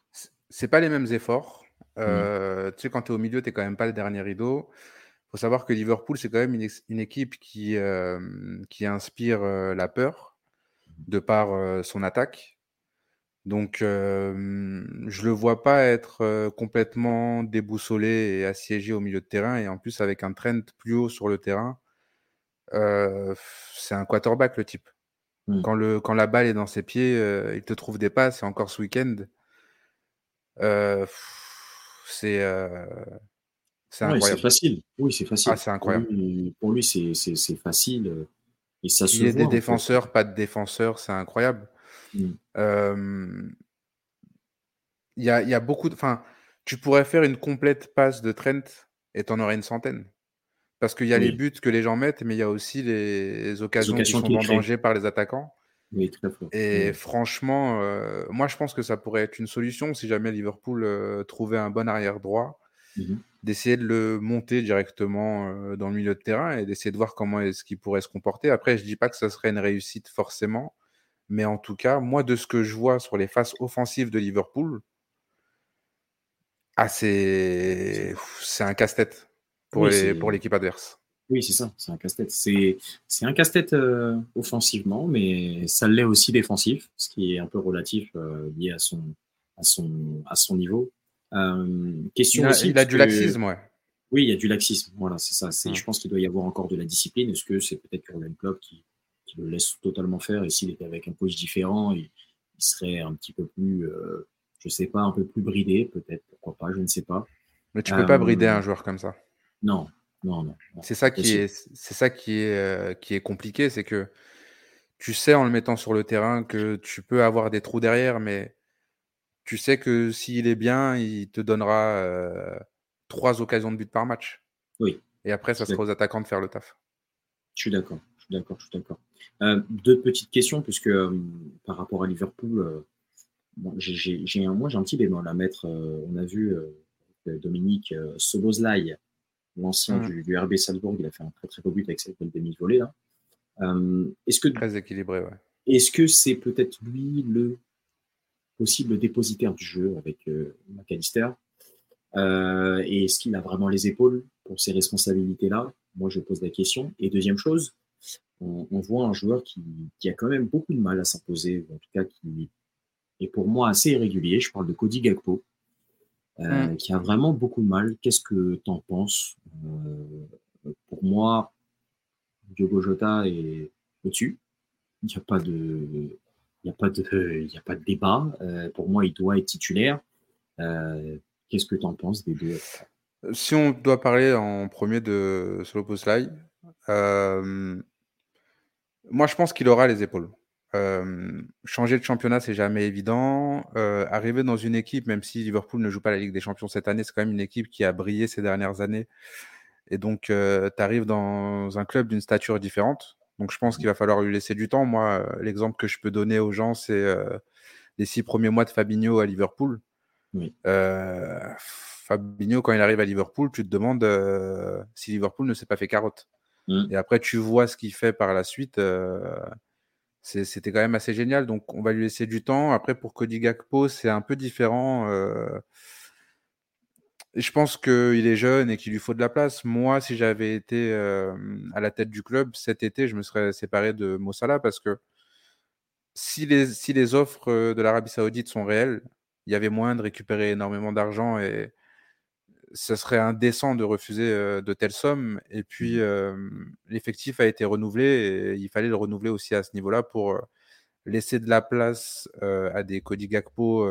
B: c'est pas les mêmes efforts. Euh, Tu sais, quand tu es au milieu, tu quand même pas le dernier rideau. Il faut savoir que Liverpool, c'est quand même une, équipe qui, euh, qui inspire euh, la peur de par euh, son attaque. Donc, je le vois pas être complètement déboussolé et assiégé au milieu de terrain. Et en plus, avec un trend plus haut sur le terrain, c'est un quarterback le type. Mmh. Quand, le, quand la balle est dans ses pieds, il te trouve des passes. Et encore ce week-end, c'est
A: c'est incroyable. facile. Oui, c'est facile.
B: Ah, c'est incroyable.
A: Pour lui, c'est facile. Et ça
B: Il y a des défenseurs, pas de défenseurs, c'est incroyable. Mmh. Il y, a, y, a, beaucoup de. Enfin, tu pourrais faire une complète passe de Trent et tu en aurais une centaine. Parce qu'il y a les buts que les gens mettent, mais il y a aussi les occasions, qui sont vendangées par les attaquants.
A: Oui, très fort.
B: Et franchement, euh, moi je pense que ça pourrait être une solution si jamais Liverpool euh, trouvait un bon arrière droit, mmh d'essayer de le monter directement euh, dans le milieu de terrain et d'essayer de voir comment est-ce qu'il pourrait se comporter. Après, je dis pas que ça serait une réussite forcément, mais en tout cas, moi, de ce que je vois sur les faces offensives de Liverpool, ah, c'est un casse-tête pour l'équipe adverse.
A: Oui, c'est ça, c'est un casse-tête. C'est un casse-tête euh, offensivement, mais ça l'est aussi défensif, ce qui est un peu relatif euh, lié à son, à son, à son niveau. Euh, question
B: il a,
A: aussi,
B: il a du laxisme, ouais.
A: Oui, il y a du laxisme. Voilà, c'est ça. Je pense qu'il doit y avoir encore de la discipline. Est-ce que c'est peut-être Jurgen Klopp qui, qui le laisse totalement faire. Et s'il était avec un coach différent, il, serait un petit peu plus, euh, je sais pas, un peu plus bridé, peut-être, pourquoi pas, je ne sais pas.
B: Mais tu peux pas brider un euh, joueur comme ça.
A: Non, non, non.
B: C'est ça qui est, c'est ça qui est, euh, qui est compliqué, c'est que tu sais en le mettant sur le terrain que tu peux avoir des trous derrière, mais tu sais que s'il est bien, il te donnera trois occasions de but par match.
A: Oui.
B: Et après, ça sera aux attaquants de faire le taf.
A: Je suis d'accord, je suis d'accord, je suis d'accord. Euh, deux petites questions, puisque par rapport à Liverpool, j'ai un, moi j'ai un petit bémol à mettre. on a vu Dominique Soboslai, l'ancien mmh. du, RB Salzbourg, il a fait un très très beau but avec cette demi volée là. est-ce que
B: très équilibré, ouais.
A: Est-ce que c'est peut-être lui le possible dépositaire du jeu avec McAllister Et est-ce qu'il a vraiment les épaules pour ces responsabilités-là? Moi, je pose la question. Et deuxième chose, on, voit un joueur qui, a quand même beaucoup de mal à s'imposer, en tout cas qui est pour moi assez irrégulier. Je parle de Cody Gagpo, euh, mm. qui a vraiment beaucoup de mal. Qu'est-ce que tu en penses? Euh, Pour moi, Diogo Jota est au-dessus. Il n'y a pas de. N'y a, pas de, a pas de débat. Euh, pour moi, il doit être titulaire. Qu'est-ce que tu en penses des deux?
B: Si on doit parler en premier de Soloposlai, euh, moi, je pense qu'il aura les épaules. Euh, changer de championnat, c'est jamais évident. Euh, arriver dans une équipe, même si Liverpool ne joue pas la Ligue des Champions cette année, c'est quand même une équipe qui a brillé ces dernières années. Et donc, euh, tu arrives dans un club d'une stature différente. Donc, je pense qu'il va falloir lui laisser du temps. Moi, l'exemple que je peux donner aux gens, c'est les six premiers mois de Fabinho à Liverpool. Fabinho, quand il arrive à Liverpool, tu te demandes si Liverpool ne s'est pas fait carotte. Mmh. Et après, tu vois ce qu'il fait par la suite. Euh, c'était quand même assez génial. Donc, on va lui laisser du temps. Après, pour Cody Gakpo, c'est un peu différent. Euh, je pense qu'il est jeune et qu'il lui faut de la place. Moi, si j'avais été euh, à la tête du club cet été, je me serais séparé de Mossala parce que si les, si les offres de l'Arabie Saoudite sont réelles, il y avait moyen de récupérer énormément d'argent et, ce serait indécent de refuser de telles sommes. Et puis, mmh. l'effectif a été renouvelé et il fallait le renouveler aussi à ce niveau-là pour laisser de la place à des Cody Gakpo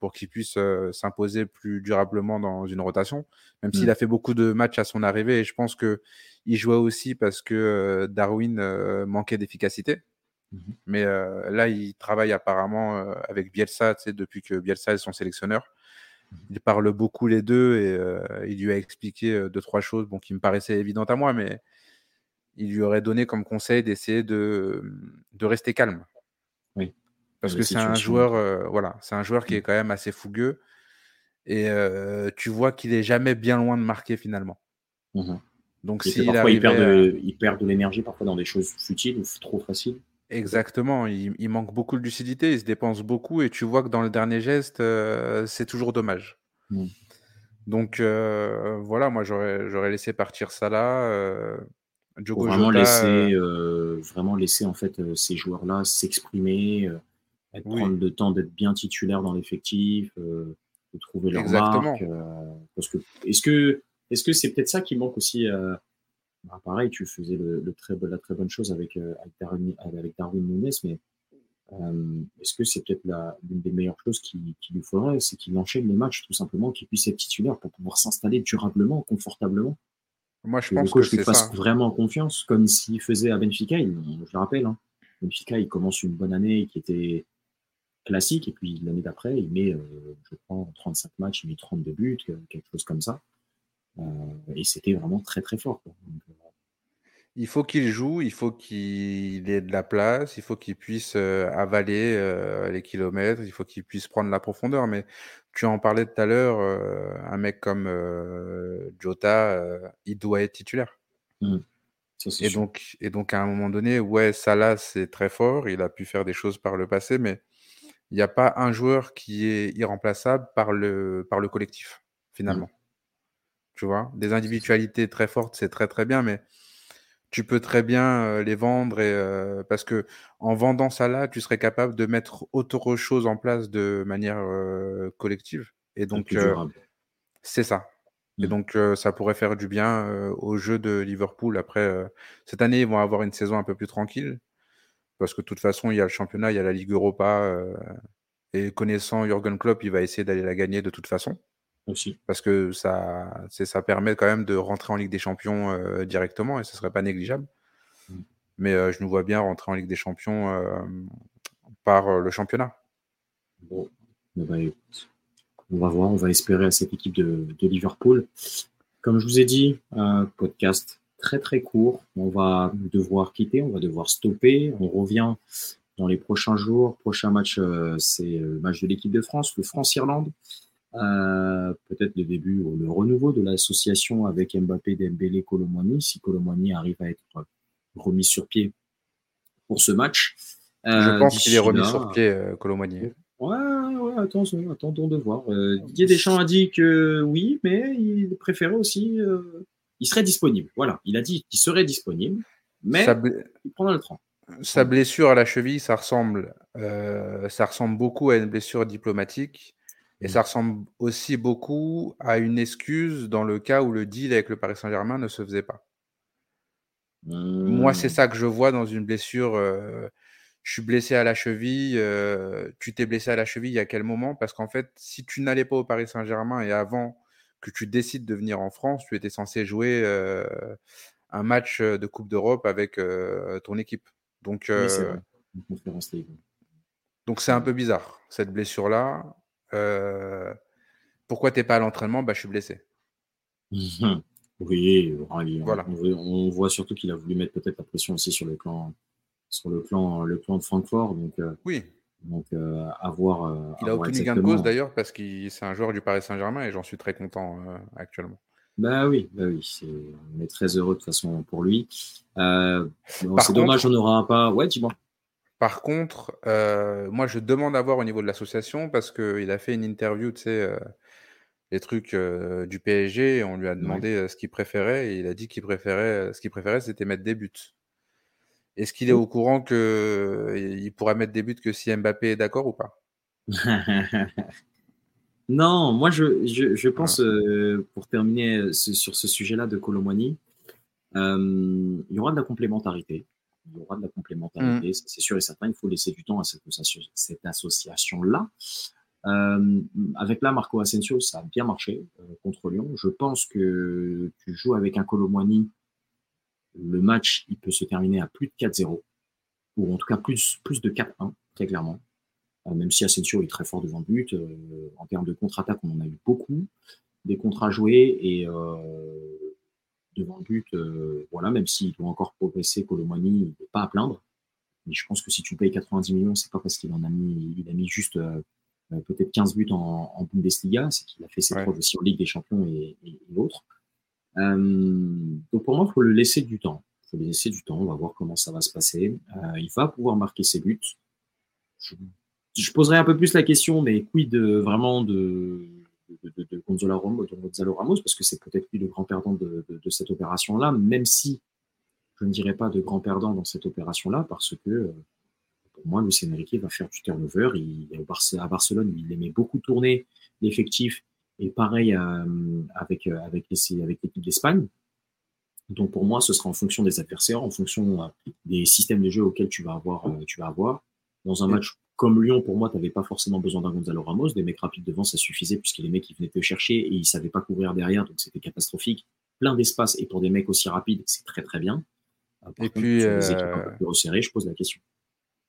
B: pour qu'ils puissent s'imposer plus durablement dans une rotation. Même s'il mmh. a fait beaucoup de matchs à son arrivée, et je pense qu'il jouait aussi parce que Darwin manquait d'efficacité. Mmh Mais là, il travaille apparemment avec Bielsa, depuis que Bielsa est son sélectionneur il parle beaucoup les deux et euh, il lui a expliqué euh, deux, trois choses bon, qui me paraissaient évidentes à moi, mais il lui aurait donné comme conseil d'essayer de, de rester calme. Parce que c'est un joueur, euh, voilà, c'est un joueur qui est mmh. quand même assez fougueux et tu vois qu'il est jamais bien loin de marquer finalement.
A: Mmh Donc, si parfois il perd, de, il perd de l'énergie parfois dans des choses futiles ou trop faciles.
B: Exactement, il, manque beaucoup de lucidité, il se dépense beaucoup et tu vois que dans le dernier geste, euh, c'est toujours dommage. Mmh. Donc euh, voilà, moi j'aurais laissé partir ça là. Euh,
A: vraiment laisser, vraiment laisser en fait ces joueurs-là s'exprimer, prendre le temps d'être bien titulaire dans l'effectif, de trouver leur marque. parce que est-ce que est-ce que c'est peut-être ça qui manque aussi bah, Pareil, tu faisais le, très, la très bonne chose avec, avec, Darwin, avec Darwin Nunes, mais est-ce que c'est peut-être l'une des meilleures choses qu'il lui faudrait, c'est qu'il enchaîne les matchs tout simplement, qu'il puisse être titulaire pour pouvoir s'installer durablement, confortablement?
B: Moi, je pense que, le coach lui fasse
A: vraiment confiance, comme s'il faisait à Benfica. je le rappelle, hein, Benfica, il commence une bonne année qui était classique, et puis l'année d'après, il met, euh, je crois, 35 matchs, il met 32 buts, quelque chose comme ça. Euh, et c'était vraiment très très fort. Euh,
B: il faut qu'il joue, il faut qu'il ait de la place, il faut qu'il puisse avaler les kilomètres, il faut qu'il puisse prendre la profondeur. Mais tu en parlais tout à l'heure, un mec comme Jota, il doit être titulaire. Mmh. et, donc, et donc, à un moment donné, ouais, Salah, c'est très fort, il a pu faire des choses par le passé, mais il n'y a pas un joueur qui est irremplaçable par le, par le collectif, finalement. Mmh. Tu vois, des individualités très fortes, c'est très très bien, mais tu peux très bien les vendre et, parce que en vendant ça là, tu serais capable de mettre autre chose en place de manière collective. Et donc, c'est ça. Et mmh. donc, ça pourrait faire du bien au jeu de Liverpool. Après, cette année, ils vont avoir une saison un peu plus tranquille parce que de toute façon, il y a le championnat, il y a la Ligue Europa. et connaissant Jürgen Klopp, il va essayer d'aller la gagner de toute façon.
A: Aussi.
B: Parce que ça, ça permet quand même de rentrer en Ligue des Champions euh, directement et ce serait pas négligeable. Mm. Mais euh, je nous vois bien rentrer en Ligue des Champions euh, par le championnat.
A: Bon, on va voir, on va espérer à cette équipe de, de Liverpool. Comme je vous ai dit, podcast très très court. On va devoir quitter, on va devoir stopper. On revient dans les prochains jours. Prochain match, c'est le match de l'équipe de France, le France-Irlande. Euh, peut-être le début ou le renouveau de l'association avec Mbappé, Dembélé, Colomani, si Colomani arrive à être remis sur pied pour ce match.
B: Je euh, pense qu'il est remis sur pied, euh, Colomani.
A: Ouais, ouais, attention, attendons de voir. Euh, Didier Deschamps a dit que oui, mais il préférait aussi. Il serait disponible. Voilà, il a dit qu'il serait disponible, mais il prendra le train.
B: Sa blessure à la cheville, ça ressemble, ça ressemble beaucoup à une blessure diplomatique. Et ça ressemble aussi beaucoup à une excuse dans le cas où le deal avec le Paris Saint-Germain ne se faisait pas. Moi, c'est ça que je vois dans une blessure. Euh, je suis blessé à la cheville. Euh, tu t'es blessé à la cheville à quel moment? Parce qu'en fait, si tu n'allais pas au Paris Saint-Germain et avant que tu décides de venir en France, tu étais censé jouer euh, un match de Coupe d'Europe avec ton équipe. Donc, donc c'est un peu bizarre cette blessure là. Pourquoi t'es pas à l'entraînement? Bah, je suis blessé.
A: Oui, voilà. On, voit surtout qu'il a voulu mettre peut-être la pression aussi sur le plan, sur le plan, le plan de Francfort. Donc,
B: oui.
A: Donc, euh, avoir.
B: il a obtenu gain de cause d'ailleurs parce que c'est un joueur du Paris Saint-Germain et j'en suis très content actuellement.
A: Bah oui, bah oui, on est très heureux de toute façon pour lui. c'est dommage, on n'aura pas. Ouais, dis-moi.
B: Par contre, euh, moi, je demande à voir au niveau de l'association parce qu'il a fait une interview, tu sais, euh, les trucs euh, du PSG, et on lui a demandé ce qu'il préférait, et il a dit qu'il préférait, ce qu'il préférait, c'était mettre des buts. Est-ce qu'il est au courant qu'il pourra mettre des buts que si Mbappé est d'accord ou pas?
A: Non, moi, je, pense, pour terminer sur ce sujet-là de Colomani, il y aura de la complémentarité il y aura de la complémentarité, mmh. c'est sûr et certain. Il faut laisser du temps à cette, association-là. Euh, avec là, Marco Asensio, ça a bien marché euh, contre Lyon. Je pense que tu joues avec un Colomwani, le match, il peut se terminer à plus de 4-0, ou en tout cas plus, plus de 4-1, très clairement. Euh, même si Asensio est très fort devant le but, en termes de contre-attaque, on en a eu beaucoup, des contrats joués, et devant le but, euh, voilà, même s'il doit encore progresser, Colomani, il n'est pas à plaindre. Mais je pense que si tu payes 90 millions, c'est pas parce qu'il en a mis, il a mis juste euh, euh, peut-être 15 buts en, en Bundesliga, c'est qu'il a fait ses preuves aussi en Ligue des Champions et, et, l'autre. Donc pour moi, il faut le laisser du temps. Il faut le laisser du temps, on va voir comment ça va se passer. il va pouvoir marquer ses buts. Je, poserai un peu plus la question, mais quid vraiment de de, de, Gonzalo, Ramos, parce que c'est peut-être lui le grand perdant de, cette opération-là, même si je ne dirais pas de grand perdant dans cette opération-là, parce que euh, pour moi, Luis Enrique va faire du turnover. Il, à Barcelone, il aimait beaucoup tourner l'effectif. Et pareil euh, avec, euh, avec, avec l'équipe d'Espagne. Donc pour moi, ce sera en fonction des adversaires, en fonction euh, des systèmes de jeu auxquels tu vas avoir. tu vas avoir. Dans un match comme Lyon, pour moi, tu n'avais pas forcément besoin d'un Gonzalo Ramos. Des mecs rapides devant, ça suffisait puisque les mecs, ils venaient te chercher et ils ne savaient pas couvrir derrière, donc c'était catastrophique. Plein d'espace et pour des mecs aussi rapides, c'est très très bien.
B: et puis,
A: équipes un peu plus resserrées, je pose la question.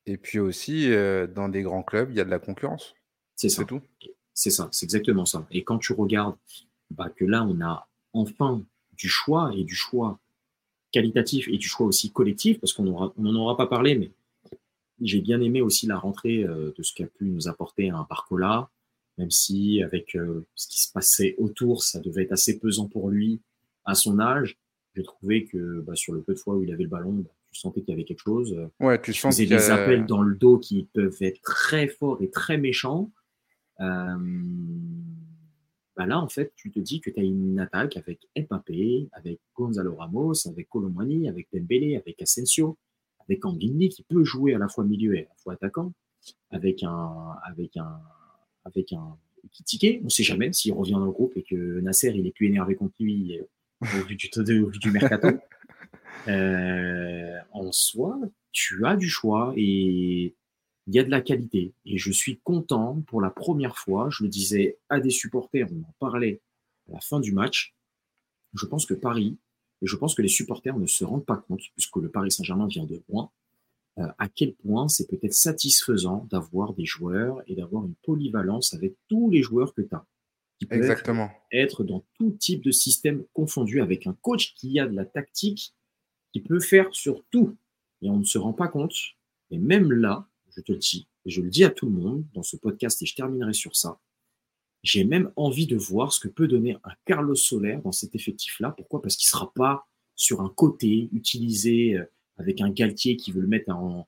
B: Et puis aussi, dans des grands clubs, il y a de la concurrence.
A: C'est ça. tout. C'est ça, c'est exactement ça. Et quand tu regardes bah, que là, on a enfin du choix et du choix qualitatif et du choix aussi collectif, parce qu'on n'en aura pas parlé, mais j'ai bien aimé aussi la rentrée euh, de ce qu'a pu nous apporter un Barcola, même si avec euh, ce qui se passait autour, ça devait être assez pesant pour lui à son âge. J'ai trouvé que bah, sur le peu de fois où il avait le ballon, bah, tu sentais qu'il y avait quelque chose.
B: Ouais, tu sens
A: des appels dans le dos qui peuvent être très forts et très méchants. Euh, bah là, en fait, tu te dis que tu as une attaque avec Mbappé, avec Gonzalo Ramos, avec Colomani, avec Dembélé, avec Asensio, avec Anguigny qui peut jouer à la fois milieu et à la fois attaquant, avec un, avec un, avec un Kitike. On ne sait jamais s'il revient dans le groupe et que Nasser il est plus énervé contre lui euh, au vu du, au vu du mercato. Euh, en soi, tu as du choix et il y a de la qualité. Et je suis content pour la première fois, je le disais à des supporters, on en parlait à la fin du match, je pense que Paris, et je pense que les supporters ne se rendent pas compte, puisque le Paris Saint-Germain vient de loin, euh, à quel point c'est peut-être satisfaisant d'avoir des joueurs et d'avoir une polyvalence avec tous les joueurs que tu as.
B: Qui peuvent Exactement.
A: être dans tout type de système confondu, avec un coach qui a de la tactique, qui peut faire sur tout. Et on ne se rend pas compte. Et même là, je te le dis, et je le dis à tout le monde dans ce podcast, et je terminerai sur ça. J'ai même envie de voir ce que peut donner un Carlos Soler dans cet effectif-là. Pourquoi? Parce qu'il ne sera pas sur un côté utilisé euh, avec un Galtier qui veut le mettre en,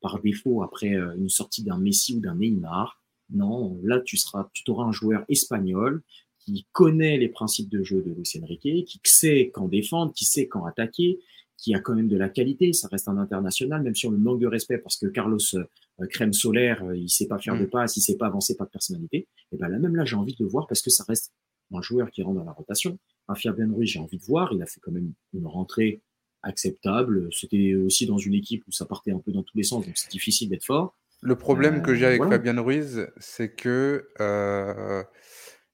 A: par défaut après euh, une sortie d'un Messi ou d'un Neymar. Non, là tu seras, tu auras un joueur espagnol qui connaît les principes de jeu de Luis Enrique, qui sait quand défendre, qui sait quand attaquer, qui a quand même de la qualité. Ça reste un international, même si on le manque de respect parce que Carlos euh, Crème Solaire, euh, il sait pas faire de mm. passe, il sait pas avancer, pas de personnalité. Et ben là même là, j'ai envie de le voir parce que ça reste un joueur qui rentre dans la rotation. Un Fabien Ruiz, j'ai envie de voir. Il a fait quand même une rentrée acceptable. C'était aussi dans une équipe où ça partait un peu dans tous les sens, donc c'est difficile d'être fort.
B: Le problème que j'ai avec euh, Fabien Ruiz, c'est que euh,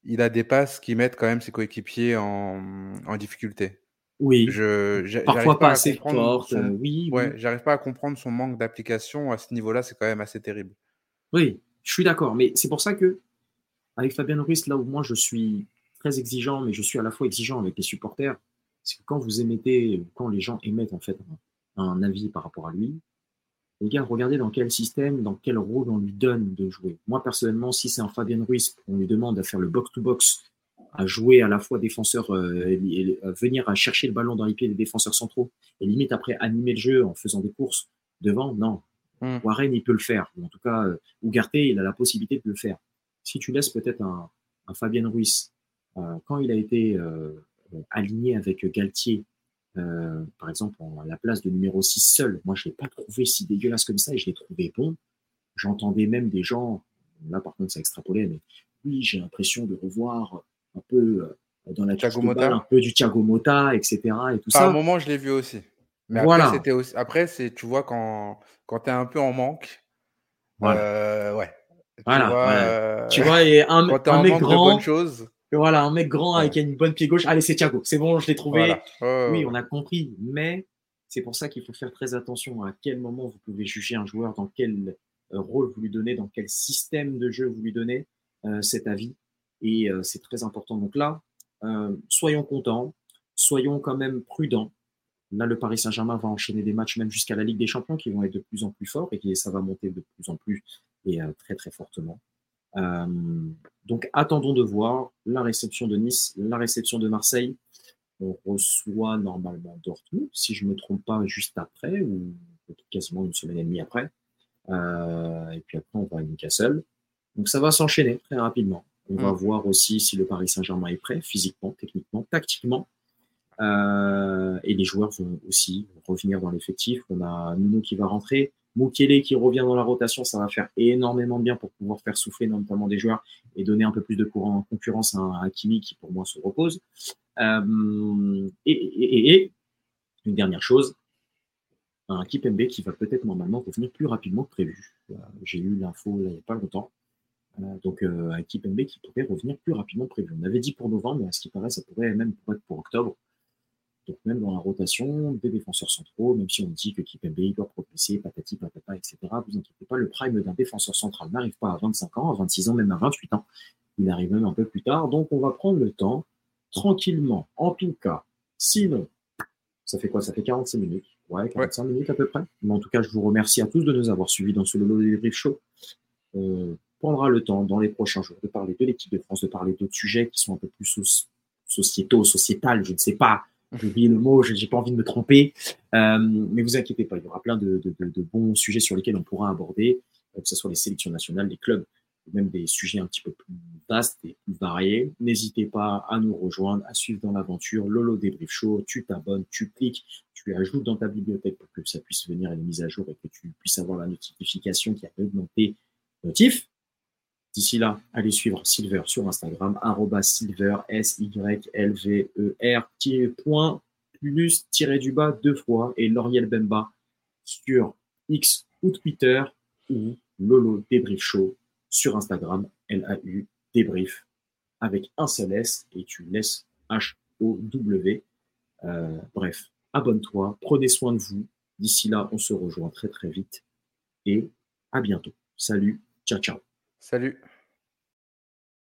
B: il a des passes qui mettent quand même ses coéquipiers en, en difficulté.
A: Oui.
B: Je,
A: Parfois pas, assez forte. Euh, oui.
B: Ouais, j'arrive pas à comprendre son manque d'application à ce niveau-là. C'est quand même assez terrible.
A: Oui, je suis d'accord. Mais c'est pour ça que, avec Fabien Ruiz, là où moi je suis très exigeant, mais je suis à la fois exigeant avec les supporters, c'est que quand vous émettez, quand les gens émettent en fait un, avis par rapport à lui, les gars, regardez dans quel système, dans quel rôle on lui donne de jouer. Moi, personnellement, si c'est un Fabien Ruiz, on lui demande de faire le box-to-box à jouer à la fois défenseur, euh, et, venir à chercher le ballon dans les pieds des défenseurs centraux et limite après animer le jeu en faisant des courses devant, non. Hmm. Warren, il peut le faire. en tout cas, euh, Ougarté, il a la possibilité de le faire. Si tu laisses peut-être un, un Fabien Ruiz, euh, quand il a été euh, aligné avec Galtier, euh, par exemple, en la place de numéro 6 seul, moi, je l'ai pas trouvé si dégueulasse comme ça et je l'ai trouvé bon. J'entendais même des gens, là par contre, ça extrapolait, mais oui, j'ai l'impression de revoir un peu euh, dans la
B: Mota.
A: un peu du Thiago Motta, etc. Et tout
B: Par un moment, je l'ai vu aussi. Mais après, c'était aussi... après c'est, tu vois, quand, quand tu es un peu en manque, voilà. Euh, ouais.
A: Tu voilà, vois, euh, tu vois et un, un mec grand,
B: choses.
A: voilà, un mec grand avec une bonne pied gauche. Allez, c'est Thiago. C'est bon, je l'ai trouvé. oui, on a compris. Mais c'est pour ça qu'il faut faire très attention à quel moment vous pouvez juger un joueur, dans quel rôle vous lui donnez, dans quel système de jeu vous lui donnez cet avis. Et euh, c'est très important. Donc là, euh, soyons contents, soyons quand même prudents. Là, le Paris Saint-Germain va enchaîner des matchs même jusqu'à la Ligue des Champions qui vont être de plus en plus forts et qui, ça va monter de plus en plus et euh, très très fortement. donc attendons de voir la réception de Nice, la réception de Marseille. On reçoit normalement Dortmund, si je ne me trompe pas, juste après, ou quasiment une semaine et demie après. et puis après, on va à Newcastle. Donc ça va s'enchaîner très rapidement. On va voir aussi si le Paris Saint-Germain est prêt physiquement, techniquement, tactiquement. Euh, et les joueurs vont aussi revenir dans l'effectif. On a Nuno qui va rentrer, Mukele qui revient dans la rotation, ça va faire énormément de bien pour pouvoir faire souffler notamment des joueurs et donner un peu plus de courant en concurrence à Hakimi qui pour moi se repose. Euh, et, une dernière chose, un Kipembe qui va peut-être normalement revenir plus rapidement que prévu. Euh, j'ai eu l'info il n'y a pas longtemps. Euh, donc un Kipembe qui pourrait revenir plus rapidement que prévu. On avait dit pour novembre, mais à ce qui paraît, ça pourrait même être pour octobre. Donc même dans la rotation des défenseurs centraux, même si on dit que Kipembe doit progresser, patati patata, etc., vous inquiétez pas, le prime d'un défenseur central n'arrive pas à 25 ans, à 26 ans, même à 28 ans. Il arrive même un peu plus tard. Donc on va prendre le temps, tranquillement, en tout cas. Sinon, ça fait quoi? Ça fait 45 minutes. Ouais, 45 minutes à peu près. Mais en tout cas, je vous remercie à tous de nous avoir suivis dans ce Lolo Débrief Show. On prendra le temps dans les prochains jours de parler de l'équipe de France, de parler d'autres sujets qui sont un peu plus sociétaux, sociétals, je ne sais pas, j'ai oublié le mot, j'ai pas envie de me tromper. Euh, mais vous inquiétez pas, il y aura plein de, bons sujets sur lesquels on pourra aborder, euh, que ce soit les sélections nationales, les clubs, même des sujets un petit peu plus vastes et plus variés. N'hésitez pas à nous rejoindre, à suivre dans l'aventure Lolo Débrief Show. Tu t'abonnes, tu cliques, tu ajoutes dans ta bibliothèque pour que ça puisse venir à une mise à jour et que tu puisses avoir la notification qui a augmenté notif. D'ici là, allez suivre Silver sur Instagram, silver, S-Y-L-V-E-R, point, plus, tiré du bas deux fois, et L'Oriel Bemba sur X ou Twitter, ou Lolo Débrief Show sur Instagram, L-A-U débrief, avec un seul S, et tu laisses H-O-W. Euh, bref, abonne-toi, prenez soin de vous. D'ici là, on se rejoint très très vite, et à bientôt. Salut, ciao ciao.
B: Salut.